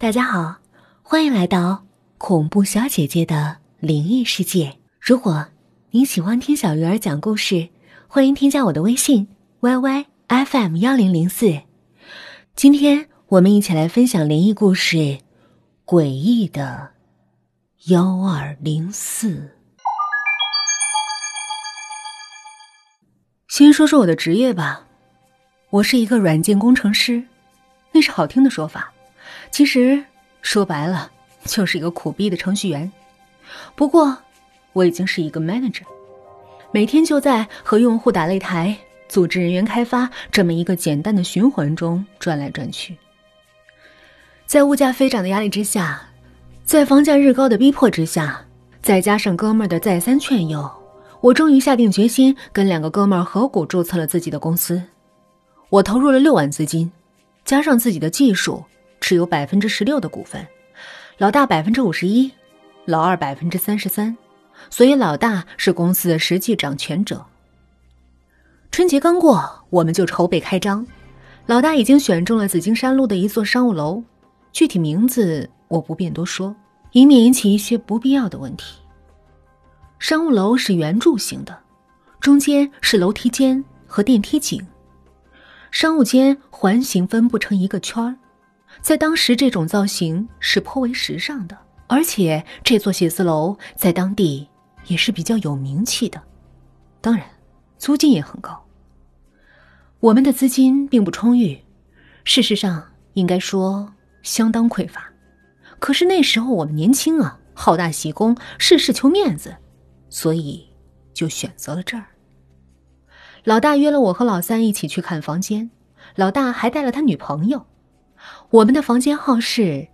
大家好，欢迎来到恐怖小姐姐的灵异世界。如果您喜欢听小鱼儿讲故事，欢迎添加我的微信 y y f m 幺零零四。今天我们一起来分享灵异故事《诡异的幺二零四》。先说说我的职业吧，我是一个软件工程师，那是好听的说法。其实说白了，就是一个苦逼的程序员。不过，我已经是一个 manager，每天就在和用户打擂台、组织人员开发这么一个简单的循环中转来转去。在物价飞涨的压力之下，在房价日高的逼迫之下，再加上哥们儿的再三劝诱，我终于下定决心跟两个哥们儿合股注册了自己的公司。我投入了六万资金，加上自己的技术。持有百分之十六的股份，老大百分之五十一，老二百分之三十三，所以老大是公司的实际掌权者。春节刚过，我们就筹备开张，老大已经选中了紫金山路的一座商务楼，具体名字我不便多说，以免引起一些不必要的问题。商务楼是圆柱形的，中间是楼梯间和电梯井，商务间环形分布成一个圈儿。在当时，这种造型是颇为时尚的，而且这座写字楼在当地也是比较有名气的，当然，租金也很高。我们的资金并不充裕，事实上应该说相当匮乏。可是那时候我们年轻啊，好大喜功，事事求面子，所以就选择了这儿。老大约了我和老三一起去看房间，老大还带了他女朋友。我们的房间号是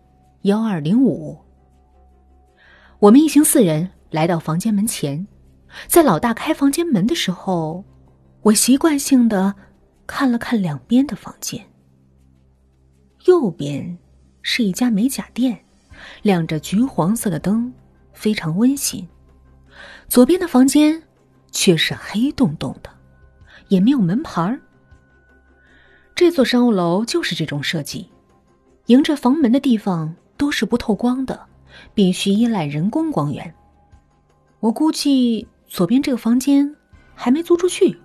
幺二零五。我们一行四人来到房间门前，在老大开房间门的时候，我习惯性的看了看两边的房间。右边是一家美甲店，亮着橘黄色的灯，非常温馨。左边的房间却是黑洞洞的，也没有门牌儿。这座商务楼就是这种设计。迎着房门的地方都是不透光的，必须依赖人工光源。我估计左边这个房间还没租出去，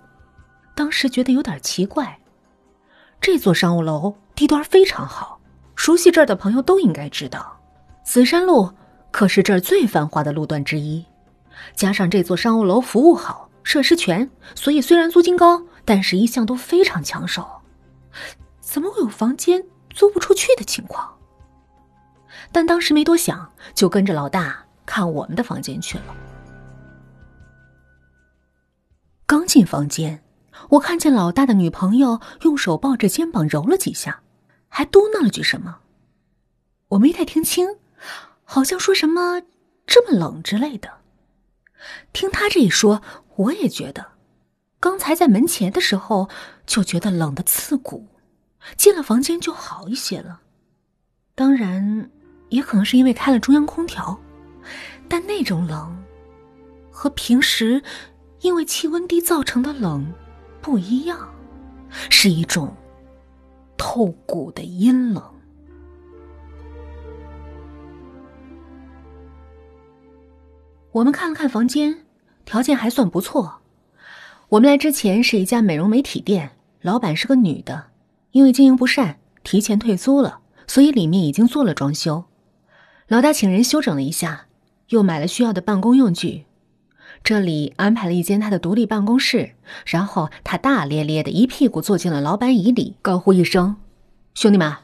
当时觉得有点奇怪。这座商务楼地段非常好，熟悉这儿的朋友都应该知道，紫山路可是这儿最繁华的路段之一。加上这座商务楼服务好，设施全，所以虽然租金高，但是一向都非常抢手。怎么会有房间？租不出去的情况，但当时没多想，就跟着老大看我们的房间去了。刚进房间，我看见老大的女朋友用手抱着肩膀揉了几下，还嘟囔了句什么，我没太听清，好像说什么“这么冷”之类的。听他这一说，我也觉得，刚才在门前的时候就觉得冷的刺骨。进了房间就好一些了，当然，也可能是因为开了中央空调，但那种冷，和平时因为气温低造成的冷不一样，是一种透骨的阴冷。我们看了看房间，条件还算不错。我们来之前是一家美容美体店，老板是个女的。因为经营不善，提前退租了，所以里面已经做了装修。老大请人修整了一下，又买了需要的办公用具。这里安排了一间他的独立办公室，然后他大咧咧的一屁股坐进了老板椅里，高呼一声：“兄弟们，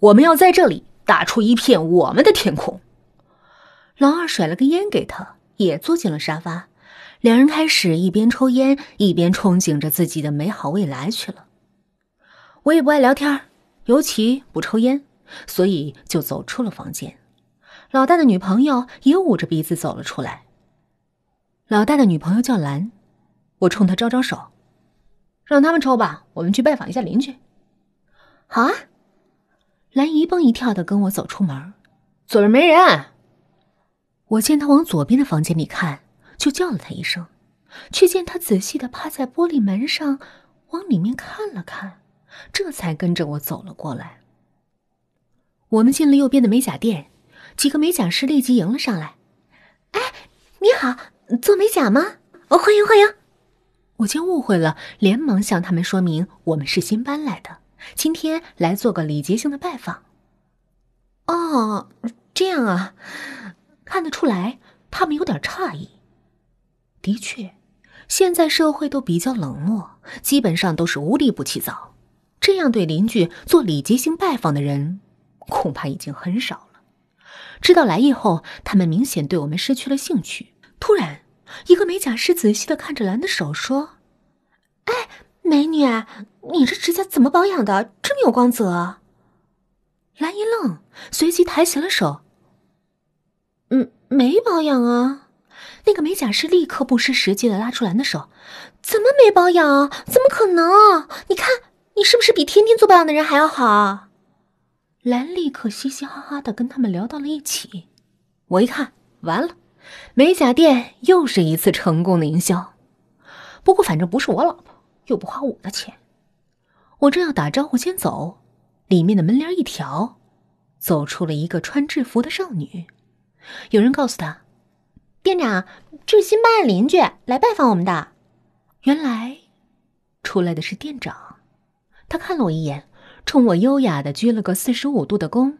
我们要在这里打出一片我们的天空。”老二甩了个烟给他，也坐进了沙发。两人开始一边抽烟，一边憧憬着自己的美好未来去了。我也不爱聊天，尤其不抽烟，所以就走出了房间。老大的女朋友也捂着鼻子走了出来。老大的女朋友叫兰，我冲她招招手，让他们抽吧，我们去拜访一下邻居。好啊，兰一蹦一跳的跟我走出门，左边没人。我见他往左边的房间里看，就叫了他一声，却见他仔细的趴在玻璃门上，往里面看了看。这才跟着我走了过来。我们进了右边的美甲店，几个美甲师立即迎了上来。哎，你好，做美甲吗？欢迎欢迎。我见误会了，连忙向他们说明我们是新搬来的，今天来做个礼节性的拜访。哦，这样啊，看得出来他们有点诧异。的确，现在社会都比较冷漠，基本上都是无利不起早。这样对邻居做礼节性拜访的人，恐怕已经很少了。知道来意后，他们明显对我们失去了兴趣。突然。一个美甲师仔细的看着兰的手，说：“哎，美女，你这指甲怎么保养的？这么有光泽？”兰一愣，随即抬起了手：“嗯，没保养啊。”那个美甲师立刻不失时机的拉住兰的手：“怎么没保养？怎么可能？你看，你是不是比天天做保养的人还要好？”兰立刻嘻嘻哈哈的跟他们聊到了一起。我一看，完了。美甲店又是一次成功的营销，不过反正不是我老婆，又不花我的钱。我正要打招呼先走，里面的门帘一挑，走出了一个穿制服的少女。有人告诉他：“店长，这是新搬的邻居来拜访我们的。”原来，出来的是店长。他看了我一眼，冲我优雅的鞠了个四十五度的躬：“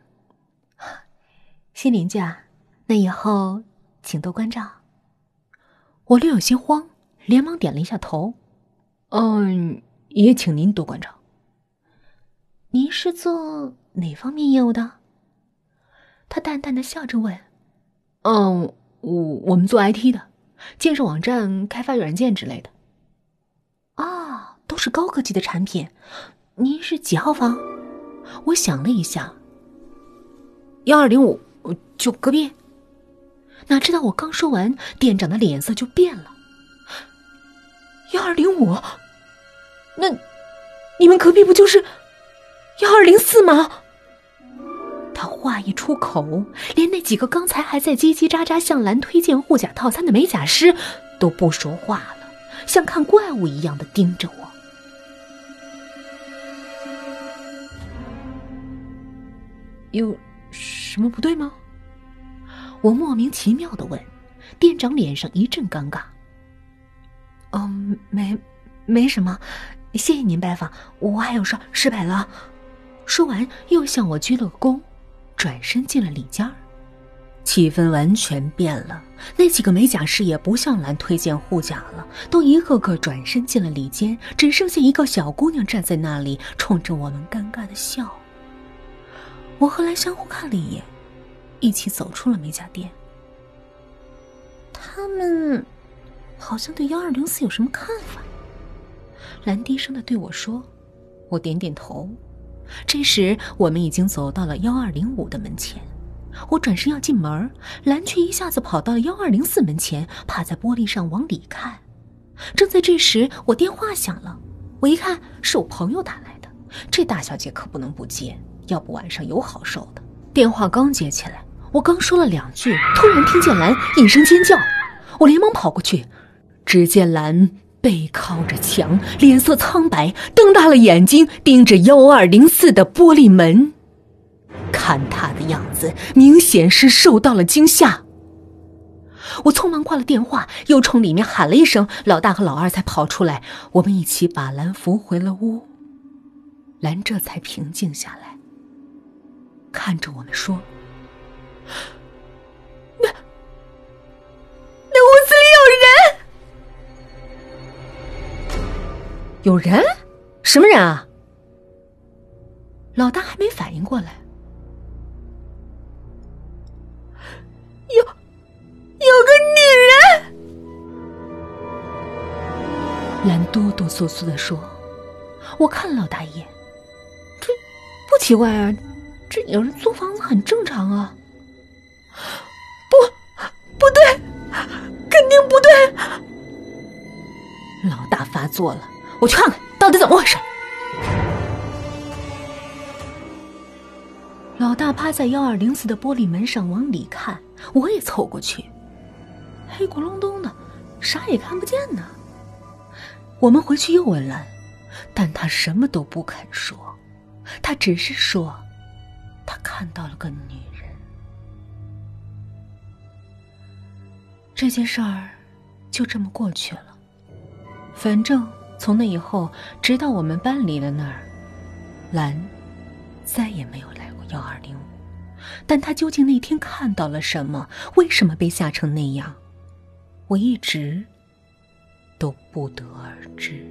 新邻居，那以后……”请多关照。我略有些慌，连忙点了一下头。嗯，也请您多关照。您是做哪方面业务的？他淡淡的笑着问。嗯，我我们做 IT 的，建设网站、开发软件之类的。啊，都是高科技的产品。您是几号房？我想了一下。幺二零五，就隔壁。哪知道我刚说完，店长的脸色就变了。幺二零五，那你们隔壁不就是幺二零四吗？他话一出口，连那几个刚才还在叽叽喳喳向兰推荐护甲套餐的美甲师都不说话了，像看怪物一样的盯着我。有什么不对吗？我莫名其妙的问，店长脸上一阵尴尬。嗯，没，没什么，谢谢您拜访，我还有事，失陪了。说完，又向我鞠了个躬，转身进了里间儿。气氛完全变了，那几个美甲师也不向兰推荐护甲了，都一个个转身进了里间，只剩下一个小姑娘站在那里，冲着我们尴尬的笑。我和兰相互看了一眼。一起走出了美甲店。他们好像对幺二零四有什么看法。兰低声的对我说：“我点点头。”这时，我们已经走到了幺二零五的门前。我转身要进门，兰却一下子跑到了幺二零四门前，趴在玻璃上往里看。正在这时，我电话响了。我一看，是我朋友打来的。这大小姐可不能不接，要不晚上有好受的。电话刚接起来。我刚说了两句，突然听见兰一声尖叫，我连忙跑过去，只见兰背靠着墙，脸色苍白，瞪大了眼睛盯着幺二零四的玻璃门，看他的样子，明显是受到了惊吓。我匆忙挂了电话，又冲里面喊了一声，老大和老二才跑出来，我们一起把兰扶回了屋。兰这才平静下来，看着我们说。那那屋子里有人，有人？什么人啊？老大还没反应过来，有有个女人。兰哆哆嗦嗦的说：“我看了老大一眼，这不奇怪啊。”这有人租房子很正常啊！不，不对，肯定不对！老大发作了，我去看看到底怎么回事。老大趴在幺二零四的玻璃门上往里看，我也凑过去，黑咕隆咚的，啥也看不见呢。我们回去又问兰，但他什么都不肯说，他只是说。看到了个女人。这件事儿就这么过去了。反正从那以后，直到我们搬离了那儿，兰再也没有来过幺二零五。但他究竟那天看到了什么？为什么被吓成那样？我一直都不得而知。